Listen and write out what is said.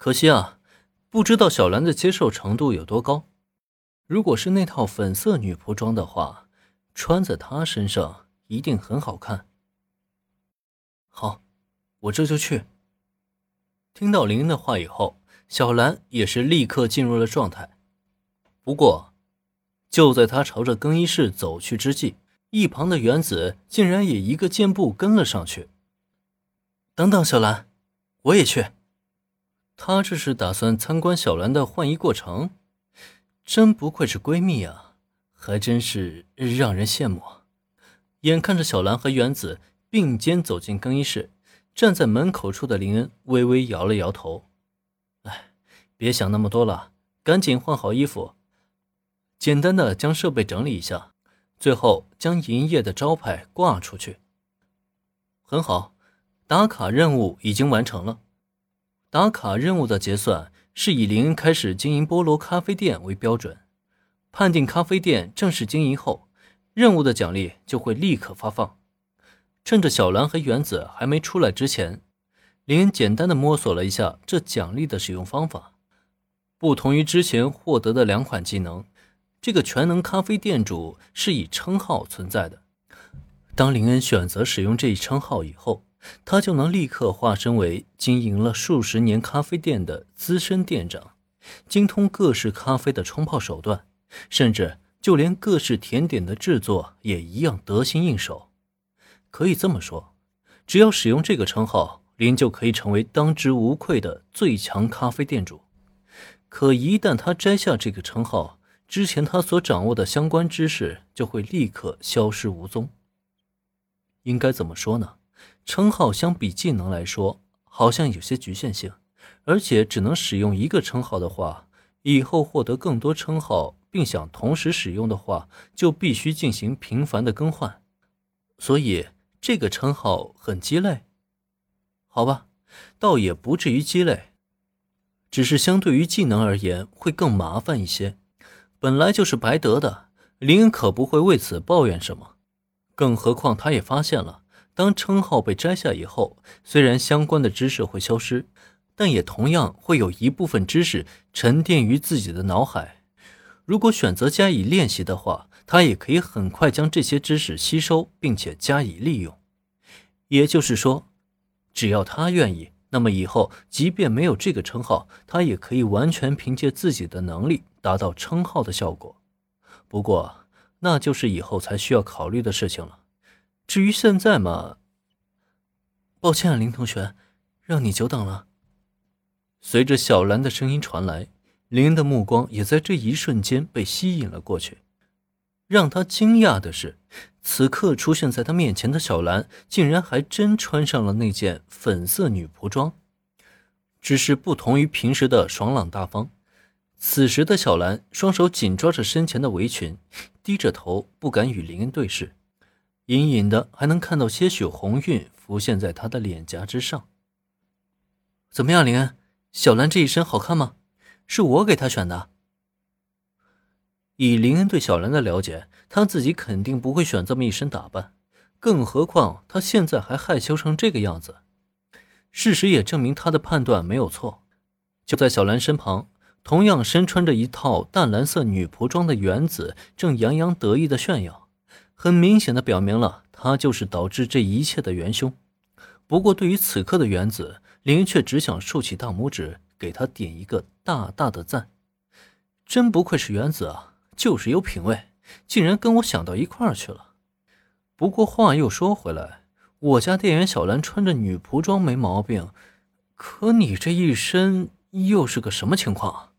可惜啊，不知道小兰的接受程度有多高。如果是那套粉色女仆装的话，穿在她身上一定很好看。好，我这就去。听到林恩的话以后，小兰也是立刻进入了状态。不过，就在她朝着更衣室走去之际，一旁的原子竟然也一个箭步跟了上去。等等，小兰，我也去。他这是打算参观小兰的换衣过程，真不愧是闺蜜啊，还真是让人羡慕。眼看着小兰和原子并肩走进更衣室，站在门口处的林恩微微摇了摇头：“哎，别想那么多了，赶紧换好衣服，简单的将设备整理一下，最后将营业的招牌挂出去。很好，打卡任务已经完成了。”打卡任务的结算是以林恩开始经营菠萝咖啡店为标准，判定咖啡店正式经营后，任务的奖励就会立刻发放。趁着小兰和原子还没出来之前，林恩简单的摸索了一下这奖励的使用方法。不同于之前获得的两款技能，这个全能咖啡店主是以称号存在的。当林恩选择使用这一称号以后，他就能立刻化身为经营了数十年咖啡店的资深店长，精通各式咖啡的冲泡手段，甚至就连各式甜点的制作也一样得心应手。可以这么说，只要使用这个称号，林就可以成为当之无愧的最强咖啡店主。可一旦他摘下这个称号，之前他所掌握的相关知识就会立刻消失无踪。应该怎么说呢？称号相比技能来说，好像有些局限性，而且只能使用一个称号的话，以后获得更多称号并想同时使用的话，就必须进行频繁的更换，所以这个称号很鸡肋。好吧，倒也不至于鸡肋，只是相对于技能而言会更麻烦一些。本来就是白得的，林可不会为此抱怨什么，更何况他也发现了。当称号被摘下以后，虽然相关的知识会消失，但也同样会有一部分知识沉淀于自己的脑海。如果选择加以练习的话，他也可以很快将这些知识吸收，并且加以利用。也就是说，只要他愿意，那么以后即便没有这个称号，他也可以完全凭借自己的能力达到称号的效果。不过，那就是以后才需要考虑的事情了。至于现在嘛，抱歉啊，林同学，让你久等了。随着小兰的声音传来，林恩的目光也在这一瞬间被吸引了过去。让他惊讶的是，此刻出现在他面前的小兰，竟然还真穿上了那件粉色女仆装。只是不同于平时的爽朗大方，此时的小兰双手紧抓着身前的围裙，低着头，不敢与林恩对视。隐隐的还能看到些许红晕浮现在他的脸颊之上。怎么样，林恩？小兰这一身好看吗？是我给她选的。以林恩对小兰的了解，他自己肯定不会选这么一身打扮，更何况他现在还害羞成这个样子。事实也证明他的判断没有错。就在小兰身旁，同样身穿着一套淡蓝色女仆装的原子正洋洋得意的炫耀。很明显的表明了他就是导致这一切的元凶。不过，对于此刻的原子，林却只想竖起大拇指，给他点一个大大的赞。真不愧是原子啊，就是有品位，竟然跟我想到一块儿去了。不过话又说回来，我家店员小兰穿着女仆装没毛病，可你这一身又是个什么情况？